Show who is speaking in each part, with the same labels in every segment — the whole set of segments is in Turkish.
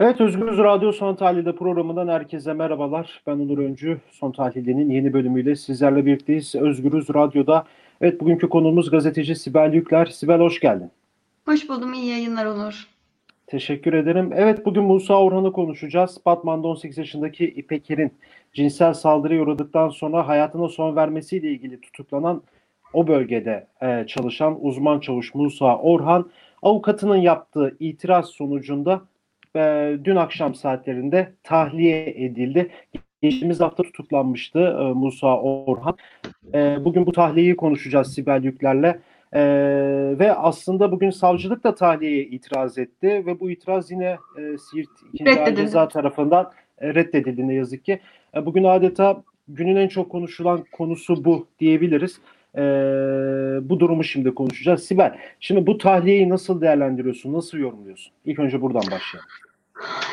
Speaker 1: Evet Özgürüz Radyo Son Tahlil'de programından herkese merhabalar. Ben Onur Öncü. Son Tahlil'de'nin yeni bölümüyle sizlerle birlikteyiz. Özgürüz Radyo'da. Evet bugünkü konuğumuz gazeteci Sibel Yükler. Sibel hoş geldin.
Speaker 2: Hoş buldum. İyi yayınlar Onur.
Speaker 1: Teşekkür ederim. Evet bugün Musa Orhan'ı konuşacağız. Batman'da 18 yaşındaki İpek Er'in cinsel saldırıya uğradıktan sonra hayatına son vermesiyle ilgili tutuklanan o bölgede e, çalışan uzman çavuş Musa Orhan avukatının yaptığı itiraz sonucunda e, dün akşam saatlerinde tahliye edildi. Geçtiğimiz hafta tutuklanmıştı e, Musa Orhan. E, bugün bu tahliyeyi konuşacağız Sibel Yükler'le. E, ve aslında bugün savcılık da tahliyeye itiraz etti ve bu itiraz yine e, Siirt 2. Ağır Ceza tarafından e, reddedildi ne yazık ki. E, bugün adeta günün en çok konuşulan konusu bu diyebiliriz. E, bu durumu şimdi konuşacağız. Sibel, şimdi bu tahliyeyi nasıl değerlendiriyorsun, nasıl yorumluyorsun? İlk önce buradan başlayalım.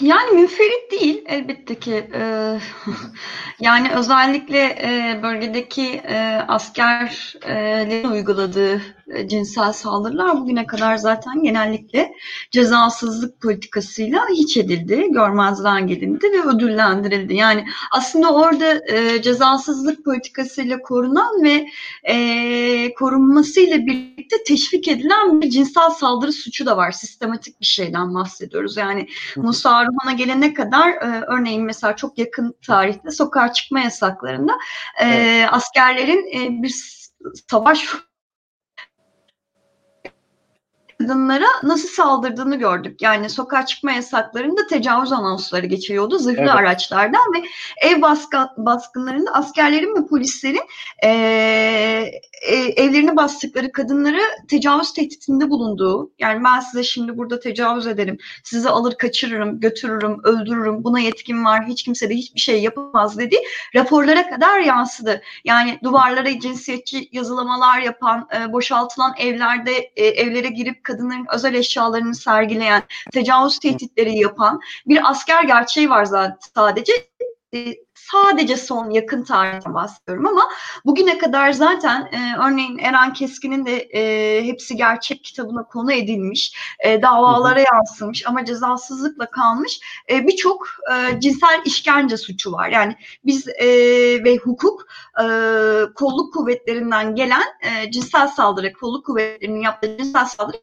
Speaker 2: Yani münferit değil elbette ki. Ee, yani özellikle e, bölgedeki e, askerlerin uyguladığı cinsel saldırılar bugüne kadar zaten genellikle cezasızlık politikasıyla hiç edildi, görmezden gelindi ve ödüllendirildi. Yani aslında orada e, cezasızlık politikasıyla korunan ve e, korunmasıyla birlikte teşvik edilen bir cinsel saldırı suçu da var. Sistematik bir şeyden bahsediyoruz. Yani Musa Arman'a gelene kadar e, örneğin mesela çok yakın tarihte sokağa çıkma yasaklarında e, evet. askerlerin e, bir savaş kadınlara nasıl saldırdığını gördük. Yani sokağa çıkma yasaklarında tecavüz anonsları geçiyordu zırhlı evet. araçlardan ve ev baskı, baskınlarında askerlerin ve polislerin e, e, evlerini bastıkları kadınlara tecavüz tehditinde bulunduğu, yani ben size şimdi burada tecavüz ederim, sizi alır kaçırırım, götürürüm, öldürürüm, buna yetkim var, hiç kimse de hiçbir şey yapamaz dedi. Raporlara kadar yansıdı. Yani duvarlara cinsiyetçi yazılamalar yapan, e, boşaltılan evlerde e, evlere girip kadınların özel eşyalarını sergileyen, tecavüz tehditleri yapan bir asker gerçeği var zaten sadece. E, sadece son yakın tarihten bahsediyorum ama bugüne kadar zaten e, örneğin Eren Keskin'in de e, hepsi gerçek kitabına konu edilmiş, e, davalara yansımış ama cezasızlıkla kalmış e, birçok e, cinsel işkence suçu var. Yani biz e, ve hukuk e, kolluk kuvvetlerinden gelen e, cinsel saldırı, kolluk kuvvetlerinin yaptığı cinsel saldırı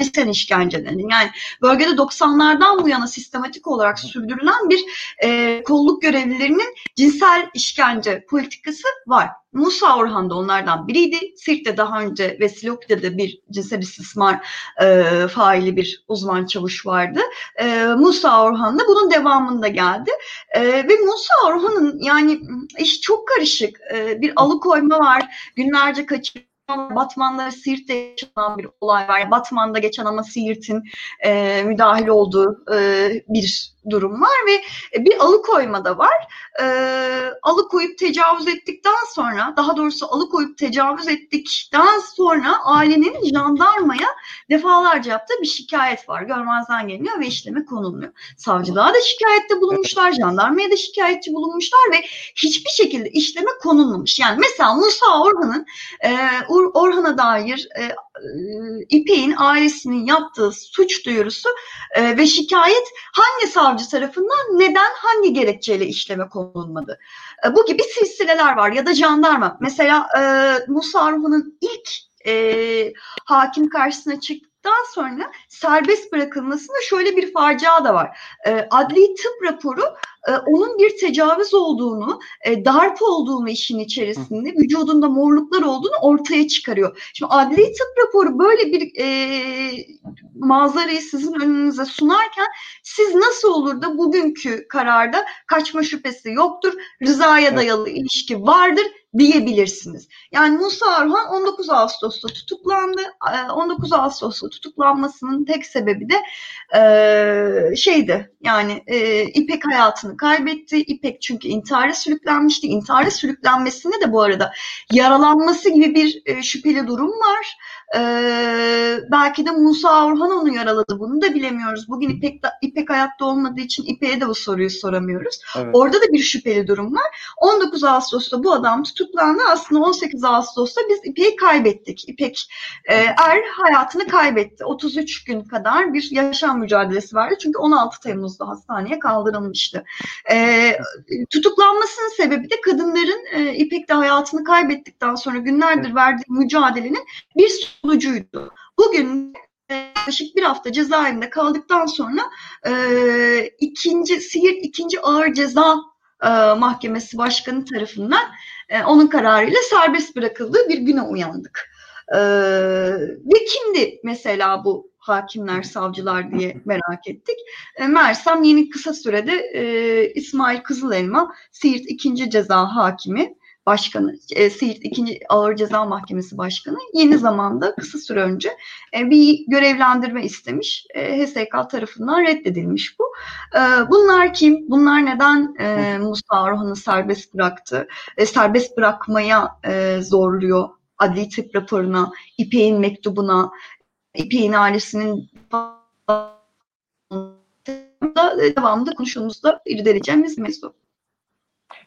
Speaker 2: cinsel işkence denir. Yani bölgede 90'lardan bu yana sistematik olarak sürdürülen bir e, kolluk görevlilerinin cinsel işkence politikası var. Musa Orhan da onlardan biriydi. Sirt'te daha önce ve Silopi'de bir cinsel istismar e, faili bir uzman çavuş vardı. E, Musa Orhan da bunun devamında geldi. E, ve Musa Orhan'ın yani iş çok karışık. E, bir alıkoyma var. Günlerce kaçırıyor Batman'da Siirt'te yaşanan bir olay var. Batman'da geçen ama Siirt'in e, müdahil olduğu e, bir durum var ve bir alıkoyma da var. E, alıkoyup tecavüz ettikten sonra, daha doğrusu alıkoyup tecavüz ettikten sonra ailenin jandarmaya defalarca yaptığı bir şikayet var. Görmezden geliniyor ve işleme konulmuyor. Savcılığa da şikayette bulunmuşlar, jandarmaya da şikayetçi bulunmuşlar ve hiçbir şekilde işleme konulmamış. Yani mesela Musa Orhan'ın e, Orhan'a dair e, e, İpek'in ailesinin yaptığı suç duyurusu e, ve şikayet hangi savcı tarafından neden hangi gerekçeyle işleme konulmadı? E, bu gibi silsileler var ya da jandarma. Mesela e, Musa Orhan'ın ilk e, hakim karşısına çık daha sonra serbest bırakılmasında şöyle bir facia da var. E, adli tıp raporu e, onun bir tecavüz olduğunu, e, darp olduğunu işin içerisinde, vücudunda morluklar olduğunu ortaya çıkarıyor. Şimdi adli tıp raporu böyle bir e, manzarayı sizin önünüze sunarken siz nasıl olur da bugünkü kararda kaçma şüphesi yoktur, rızaya dayalı ilişki vardır diyebilirsiniz. Yani Musa Arhan 19 Ağustos'ta tutuklandı. 19 Ağustos'ta tutuklanmasının tek sebebi de e, şeydi yani e, İpek hayatını kaybetti. İpek çünkü intihara sürüklenmişti. İntihara sürüklenmesinde de bu arada yaralanması gibi bir e, şüpheli durum var. Ee, belki de Musa Orhan onu yaraladı. Bunu da bilemiyoruz. Bugün İpek, İpek hayatta olmadığı için İpek'e de bu soruyu soramıyoruz. Evet. Orada da bir şüpheli durum var. 19 Ağustos'ta bu adam tutuklandı tutuklandı. Aslında 18 Ağustos'ta biz İpek'i kaybettik. İpek e, Er hayatını kaybetti. 33 gün kadar bir yaşam mücadelesi verdi. Çünkü 16 Temmuz'da hastaneye kaldırılmıştı. E, tutuklanmasının sebebi de kadınların e, İpek'te hayatını kaybettikten sonra günlerdir verdiği mücadelenin bir sonucuydu. Bugün yaklaşık bir hafta cezaevinde kaldıktan sonra e, ikinci Siirt ikinci ağır ceza e, mahkemesi başkanı tarafından e, onun kararıyla serbest bırakıldığı bir güne uyandık. E, ve kimdi mesela bu hakimler, savcılar diye merak ettik. E, Mersem yeni kısa sürede e, İsmail Kızılelma, Siirt ikinci ceza hakimi, başkanı, e, Siirt 2. Ağır Ceza Mahkemesi Başkanı yeni zamanda kısa süre önce e, bir görevlendirme istemiş. E, HSK tarafından reddedilmiş bu. E, bunlar kim? Bunlar neden e, Musa Orhan'ı serbest bıraktı? E, serbest bırakmaya e, zorluyor adli tıp raporuna, İpek'in mektubuna, İpek'in ailesinin devamında konuştuğumuzda irdeleyeceğimiz mevzu.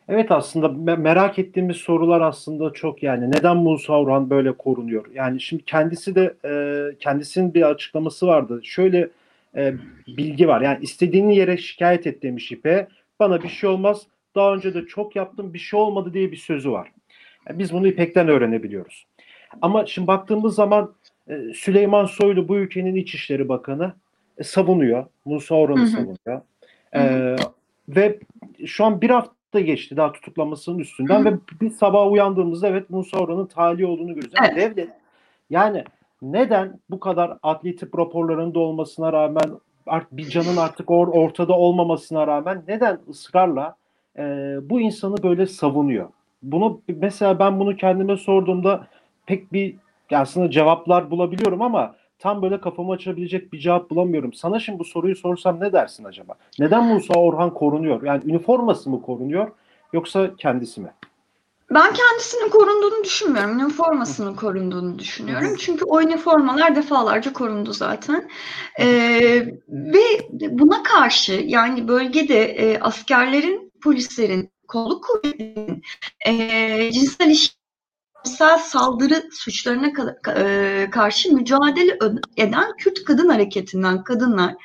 Speaker 1: Evet aslında merak ettiğimiz sorular aslında çok yani neden Musa Orhan böyle korunuyor? Yani şimdi kendisi de e, kendisinin bir açıklaması vardı. Şöyle e, bilgi var yani istediğini yere şikayet et demiş İpe. Bana bir şey olmaz. Daha önce de çok yaptım bir şey olmadı diye bir sözü var. Yani biz bunu İpek'ten öğrenebiliyoruz. Ama şimdi baktığımız zaman e, Süleyman Soylu bu ülkenin İçişleri Bakanı e, savunuyor. Musa Orhan'ı savunuyor. E, ve şu an bir hafta da geçti daha tutuklanmasının üstünden Hı. ve bir sabah uyandığımızda evet Musa Orhan'ın tali olduğunu görüyoruz. Yani evet. devlet yani neden bu kadar adli tıp raporlarında olmasına rağmen bir canın artık or, ortada olmamasına rağmen neden ısrarla e, bu insanı böyle savunuyor? Bunu mesela ben bunu kendime sorduğumda pek bir aslında cevaplar bulabiliyorum ama tam böyle kafamı açabilecek bir cevap bulamıyorum. Sana şimdi bu soruyu sorsam ne dersin acaba? Neden Musa Orhan korunuyor? Yani üniforması mı korunuyor yoksa kendisi mi?
Speaker 2: Ben kendisinin korunduğunu düşünmüyorum. Üniformasının korunduğunu düşünüyorum. Çünkü o üniformalar defalarca korundu zaten. Ee, ve buna karşı yani bölgede e, askerlerin, polislerin, kolluk kuvvetlerinin e, cinsel ilişki cinsel saldırı suçlarına e, karşı mücadele eden Kürt Kadın Hareketi'nden kadınlar,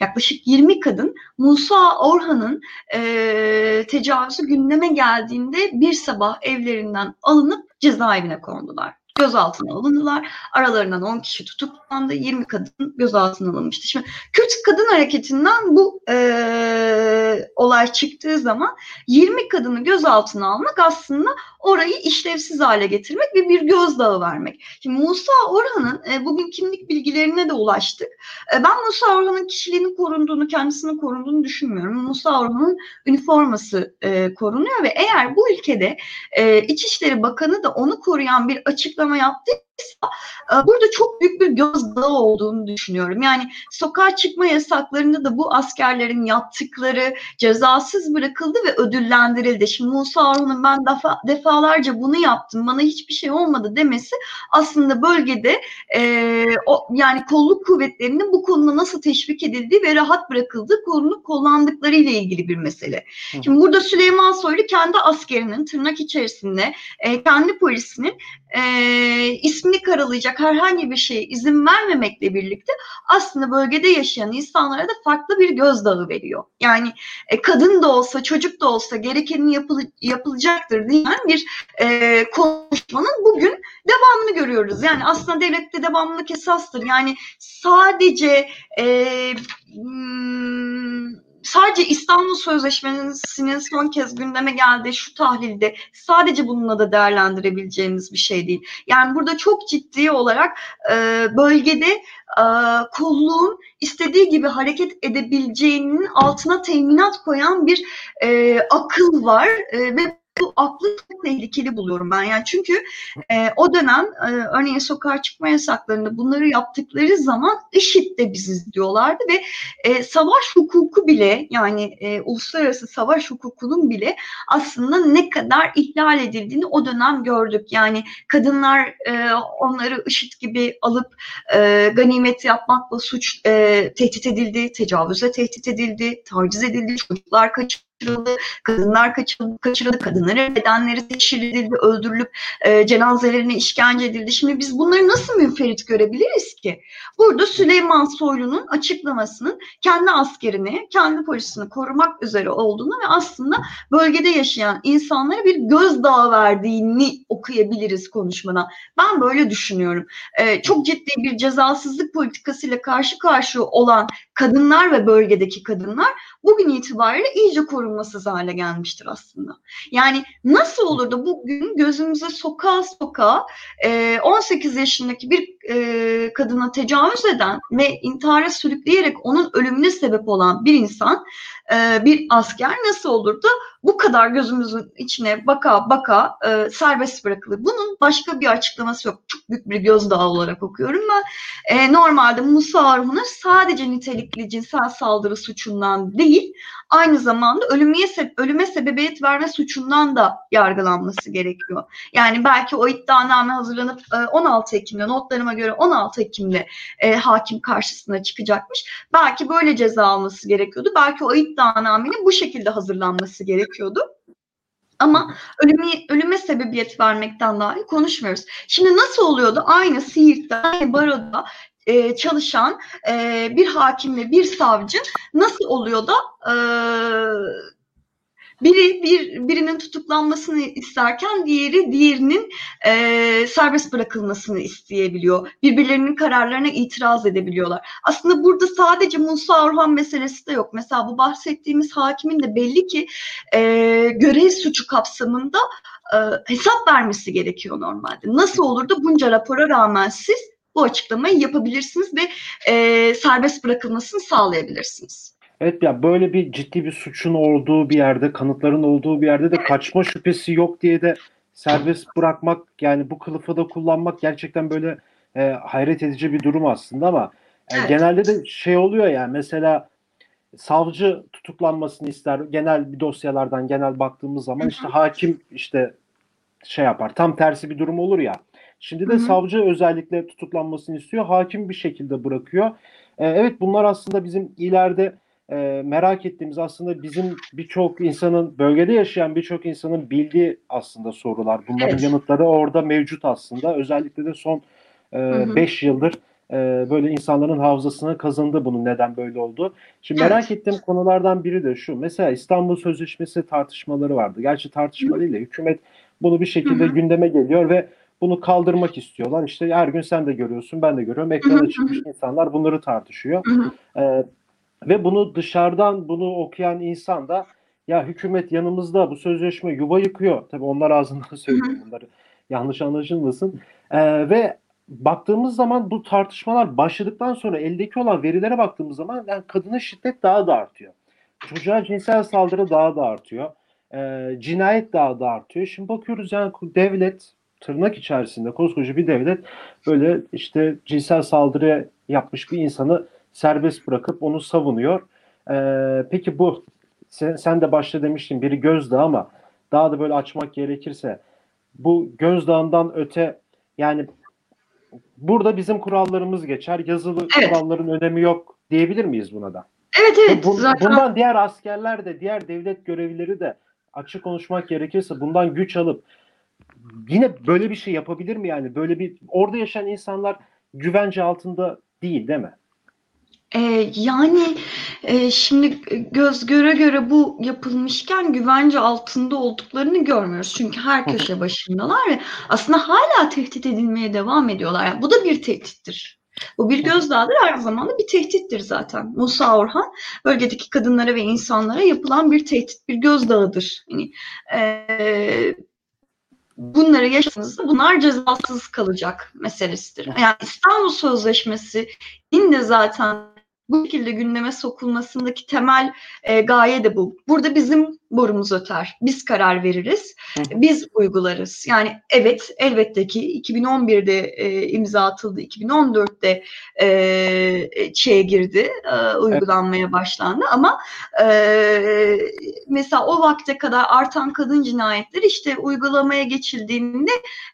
Speaker 2: yaklaşık 20 kadın Musa Orhan'ın e, tecavüzü gündeme geldiğinde bir sabah evlerinden alınıp cezaevine kondular gözaltına alındılar. Aralarından 10 kişi tutuklandı. 20 kadın gözaltına alınmıştı. Şimdi Kürt Kadın Hareketi'nden bu e, olay çıktığı zaman 20 kadını gözaltına almak aslında orayı işlevsiz hale getirmek ve bir gözdağı vermek. Şimdi Musa Orhan'ın e, bugün kimlik bilgilerine de ulaştık. E, ben Musa Orhan'ın kişiliğinin korunduğunu, kendisinin korunduğunu düşünmüyorum. Musa Orhan'ın üniforması e, korunuyor ve eğer bu ülkede e, İçişleri Bakanı da onu koruyan bir açıklama yaptıysa e, burada çok büyük bir gözdağı olduğunu düşünüyorum. Yani sokağa çıkma yasaklarında da bu askerlerin yaptıkları cezasız bırakıldı ve ödüllendirildi. Şimdi Musa Orhan'ın ben defa, defalarca bunu yaptım bana hiçbir şey olmadı demesi aslında bölgede e, o, yani kolluk kuvvetlerinin bu konuda nasıl teşvik edildiği ve rahat bırakıldığı konuyu kullandıkları ile ilgili bir mesele. Hı. Şimdi burada Süleyman Soylu kendi askerinin tırnak içerisinde e, kendi polisinin e, ismini karalayacak herhangi bir şeye izin vermemekle birlikte aslında bölgede yaşayan insanlara da farklı bir gözdağı veriyor. Yani e, kadın da olsa çocuk da olsa gerekenin yapıl yapılacaktır diyen bir e, konuşmanın bugün devamını görüyoruz. Yani aslında devlette devamlılık esastır. Yani sadece e, sadece İstanbul Sözleşmesi'nin son kez gündeme geldiği şu tahlilde sadece bununla da değerlendirebileceğimiz bir şey değil. Yani burada çok ciddi olarak e, bölgede e, kolluğun istediği gibi hareket edebileceğinin altına teminat koyan bir e, akıl var e, ve bu aklı tehlikeli buluyorum ben. Yani çünkü e, o dönem e, örneğin sokağa çıkma yasaklarında bunları yaptıkları zaman IŞİD de biz izliyorlardı ve e, savaş hukuku bile yani e, uluslararası savaş hukukunun bile aslında ne kadar ihlal edildiğini o dönem gördük. Yani kadınlar e, onları IŞİD gibi alıp e, ganimet yapmakla suç e, tehdit edildi, tecavüze tehdit edildi, taciz edildi, çocuklar kaçırıldı kaçırıldı, kadınlar kaçırıldı, kaçırıldı kadınların bedenleri teşhir öldürülüp e, cenazelerine işkence edildi. Şimdi biz bunları nasıl münferit görebiliriz ki? Burada Süleyman Soylu'nun açıklamasının kendi askerini, kendi polisini korumak üzere olduğunu ve aslında bölgede yaşayan insanlara bir gözdağı verdiğini okuyabiliriz konuşmadan. Ben böyle düşünüyorum. Ee, çok ciddi bir cezasızlık politikasıyla karşı karşıya olan kadınlar ve bölgedeki kadınlar bugün itibariyle iyice korunmasız hale gelmiştir aslında. Yani nasıl olur da bugün gözümüze sokağa sokağa e, 18 yaşındaki bir e, kadına tecavüz eden ve intihara sürükleyerek onun ölümüne sebep olan bir insan, e, bir asker nasıl olur da bu kadar gözümüzün içine baka baka e, serbest bırakılır. Bunun başka bir açıklaması yok. Çok büyük bir gözdağı olarak okuyorum ben. E, normalde Musa Arhun'a sadece nitelikli cinsel saldırı suçundan değil, aynı zamanda ölüme, ölüme sebebiyet verme suçundan da yargılanması gerekiyor. Yani belki o iddianame hazırlanıp e, 16 Ekim'de, notlarıma göre 16 Ekim'de e, hakim karşısına çıkacakmış. Belki böyle ceza alması gerekiyordu. Belki o iddianamenin bu şekilde hazırlanması gerekiyordu. Ama ölüme, ölüme sebebiyet vermekten dahi konuşmuyoruz. Şimdi nasıl oluyordu? Aynı Siirt'te, aynı Baro'da e, çalışan e, bir hakim ve bir savcı nasıl oluyor da e, biri bir birinin tutuklanmasını isterken diğeri diğerinin e, serbest bırakılmasını isteyebiliyor. Birbirlerinin kararlarına itiraz edebiliyorlar. Aslında burada sadece Musa Orhan meselesi de yok. Mesela bu bahsettiğimiz hakimin de belli ki e, görev suçu kapsamında e, hesap vermesi gerekiyor normalde. Nasıl olur da bunca rapora rağmen siz bu açıklamayı yapabilirsiniz ve e, serbest bırakılmasını sağlayabilirsiniz.
Speaker 1: Evet ya böyle bir ciddi bir suçun olduğu bir yerde, kanıtların olduğu bir yerde de kaçma şüphesi yok diye de serbest bırakmak yani bu kılıfı da kullanmak gerçekten böyle e, hayret edici bir durum aslında ama e,
Speaker 2: Evet.
Speaker 1: genelde de şey oluyor yani mesela savcı tutuklanmasını ister genel bir dosyalardan genel baktığımız zaman işte hakim işte şey yapar tam tersi bir durum olur ya. Şimdi de
Speaker 2: Hı hı.
Speaker 1: savcı özellikle tutuklanmasını istiyor. Hakim bir şekilde bırakıyor. E, evet bunlar aslında bizim ileride e, merak ettiğimiz aslında bizim birçok insanın bölgede yaşayan birçok insanın bildiği aslında sorular. Bunların
Speaker 2: Evet.
Speaker 1: yanıtları orada mevcut aslında. Özellikle de son
Speaker 2: hı.
Speaker 1: 5 yıldır e, böyle insanların hafızasına kazındı bunun neden böyle oldu. Şimdi
Speaker 2: Evet.
Speaker 1: merak ettiğim konulardan biri de şu. Mesela İstanbul Sözleşmesi tartışmaları vardı. Gerçi tartışma değil de hükümet bunu bir şekilde
Speaker 2: Hı hı.
Speaker 1: gündeme geliyor ve bunu kaldırmak istiyorlar. İşte her gün sen de görüyorsun, ben de görüyorum.
Speaker 2: Hı
Speaker 1: Ekrana
Speaker 2: hı,
Speaker 1: çıkmış insanlar bunları tartışıyor.
Speaker 2: Hı hı.
Speaker 1: Ee, ve bunu dışarıdan bunu okuyan insan da ya hükümet yanımızda bu sözleşme yuva yıkıyor. Tabii onlar ağzından söylüyor bunları. Yanlış anlaşılmasın. Ee, ve baktığımız zaman bu tartışmalar başladıktan sonra eldeki olan verilere baktığımız zaman yani kadına şiddet daha da artıyor. Çocuğa cinsel saldırı daha da artıyor. Ee, cinayet daha da artıyor. Şimdi bakıyoruz yani devlet tırnak içerisinde koskoca bir devlet böyle işte cinsel saldırı yapmış bir insanı serbest bırakıp onu savunuyor. Ee, peki bu sen, sen de başta demiştin biri gözdağı ama daha da böyle açmak gerekirse bu gözdağından öte yani burada bizim kurallarımız geçer. Yazılı
Speaker 2: Evet.
Speaker 1: kuralların önemi yok diyebilir miyiz buna da?
Speaker 2: Evet evet
Speaker 1: Bu-
Speaker 2: zaten
Speaker 1: bundan diğer askerler de diğer devlet görevlileri de açık konuşmak gerekirse bundan güç alıp yine böyle bir şey yapabilir mi yani? Böyle bir orada yaşayan insanlar güvence altında değil değil mi?
Speaker 2: Ee, yani e, şimdi göz göre göre bu yapılmışken güvence altında olduklarını görmüyoruz. Çünkü her köşe başındalar ve aslında hala tehdit edilmeye devam ediyorlar. Yani bu da bir tehdittir. Bu bir gözdağıdır aynı zamanda bir tehdittir zaten. Musa Orhan bölgedeki kadınlara ve insanlara yapılan bir tehdit, bir gözdağıdır. Yani, e, bunları yaşadığınızda bunlar cezasız kalacak meselesidir. Yani İstanbul Sözleşmesi'nin de zaten bu şekilde gündeme sokulmasındaki temel e, gaye de bu. Burada bizim borumuz öter. Biz karar veririz. Biz uygularız. Yani evet elbette ki 2011'de e, imza atıldı. 2014'te e, şeye girdi. e, uygulanmaya başlandı ama e, mesela o vakte kadar artan kadın cinayetleri işte uygulamaya geçildiğinde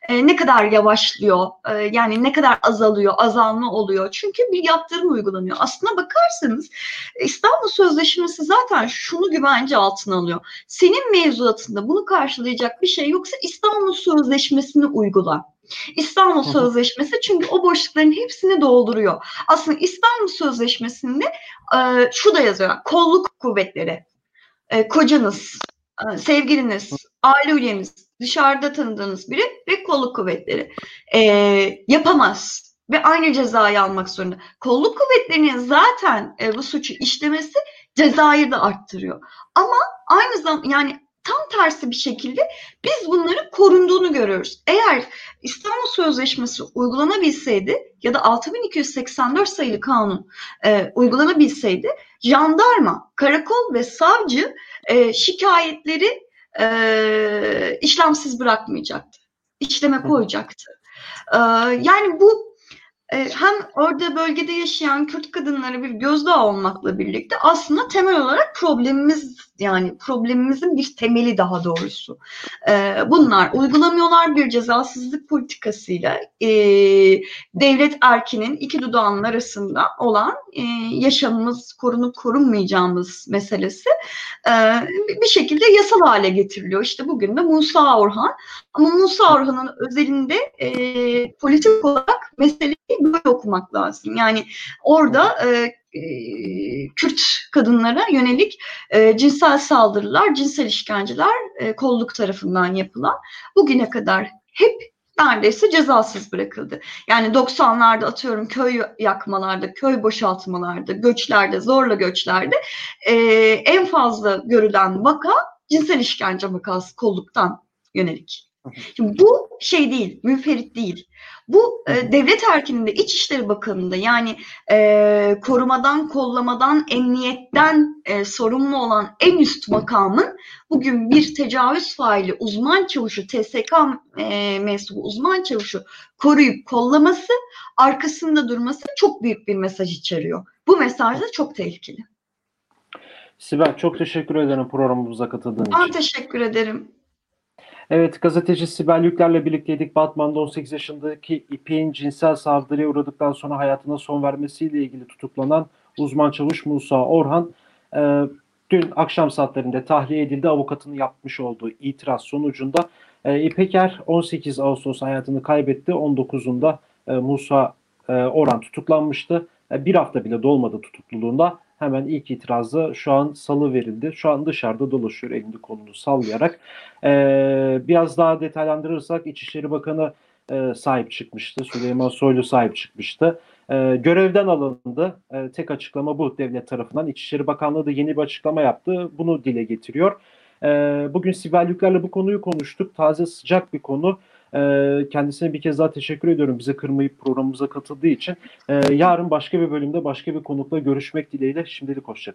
Speaker 2: e, ne kadar yavaşlıyor, e, yani ne kadar azalıyor, azalma oluyor. Çünkü bir yaptırım uygulanıyor. Aslına bakarsanız İstanbul Sözleşmesi zaten şunu güvence altına alıyor. Senin mevzuatında bunu karşılayacak bir şey yoksa İstanbul Sözleşmesi'ni uygula. İstanbul. Sözleşmesi çünkü o boşlukların hepsini dolduruyor. Aslında İstanbul Sözleşmesi'nde e, şu da yazıyor. Kolluk kuvvetleri, e, kocanız, e, sevgiliniz, aile üyeniz, dışarıda tanıdığınız biri ve kolluk kuvvetleri e, yapamaz ve aynı cezayı almak zorunda. Kolluk kuvvetlerinin zaten e, bu suçu işlemesi cezayı da arttırıyor. Ama aynı zamanda yani tam tersi bir şekilde biz bunların korunduğunu görüyoruz. Eğer İstanbul Sözleşmesi uygulanabilseydi ya da 6284 sayılı kanun e, uygulanabilseydi jandarma, karakol ve savcı e, şikayetleri e, işlemsiz bırakmayacaktı. İşleme koyacaktı. E, yani bu hem orada bölgede yaşayan Kürt kadınlara bir gözdağı olmakla birlikte aslında temel olarak problemimiz yani problemimizin bir temeli daha doğrusu. E, bunlar uygulamıyorlar bir cezasızlık politikasıyla e, devlet erkinin iki dudağının arasında olan e, yaşamımız korunup korunmayacağımız meselesi e, bir- bir şekilde yasal hale getiriliyor. İşte bugün de Musa Orhan ama Musa Orhan'ın özelinde e, politik olarak meseleyi böyle okumak lazım. Yani orada e, e, Kürt kadınlara yönelik e, cinsel saldırılar, cinsel işkenceler e, kolluk tarafından yapılan bugüne kadar hep neredeyse cezasız bırakıldı. Yani 90'larda atıyorum köy yakmalarda, köy boşaltmalarda, göçlerde, zorla göçlerde e, en fazla görülen vaka cinsel işkence vakası kolluktan yönelik. Şimdi bu şey değil, münferit değil. Bu e, devlet erkininde, İçişleri Bakanı'nda yani e, korumadan, kollamadan, emniyetten e, sorumlu olan en üst makamın bugün bir tecavüz faili uzman çavuşu, TSK e, mensubu uzman çavuşu koruyup kollaması, arkasında durması çok büyük bir mesaj içeriyor. Bu mesaj da çok tehlikeli.
Speaker 1: Sibel çok teşekkür ederim programımıza katıldığın
Speaker 2: Ben
Speaker 1: için.
Speaker 2: teşekkür ederim.
Speaker 1: Evet, gazeteci Sibel Yükler'le birlikteydik. Batman'da 18 yaşındaki İpek'in cinsel saldırıya uğradıktan sonra hayatına son vermesiyle ilgili tutuklanan uzman çavuş Musa Orhan, e, dün akşam saatlerinde tahliye edildi. Avukatının yapmış olduğu itiraz sonucunda e, İpeker 18 Ağustos hayatını kaybetti. 19'unda e, Musa e, Orhan tutuklanmıştı. E, bir hafta bile dolmadı tutukluluğunda. Hemen ilk itirazı şu an salı verildi. Şu an dışarıda dolaşıyor elini kolunu sallayarak. Ee, biraz daha detaylandırırsak İçişleri Bakanı e, sahip çıkmıştı. Süleyman Soylu sahip çıkmıştı. Ee, görevden alındı. Ee, tek açıklama bu devlet tarafından. İçişleri Bakanlığı da yeni bir açıklama yaptı. Bunu dile getiriyor. Ee, bugün Sibel Yükler'le bu konuyu konuştuk. Taze sıcak bir konu. Ee, kendisine bir kez daha teşekkür ediyorum bize kırmayıp programımıza katıldığı için. Ee, yarın başka bir bölümde başka bir konukla görüşmek dileğiyle. Şimdilik hoşçakalın.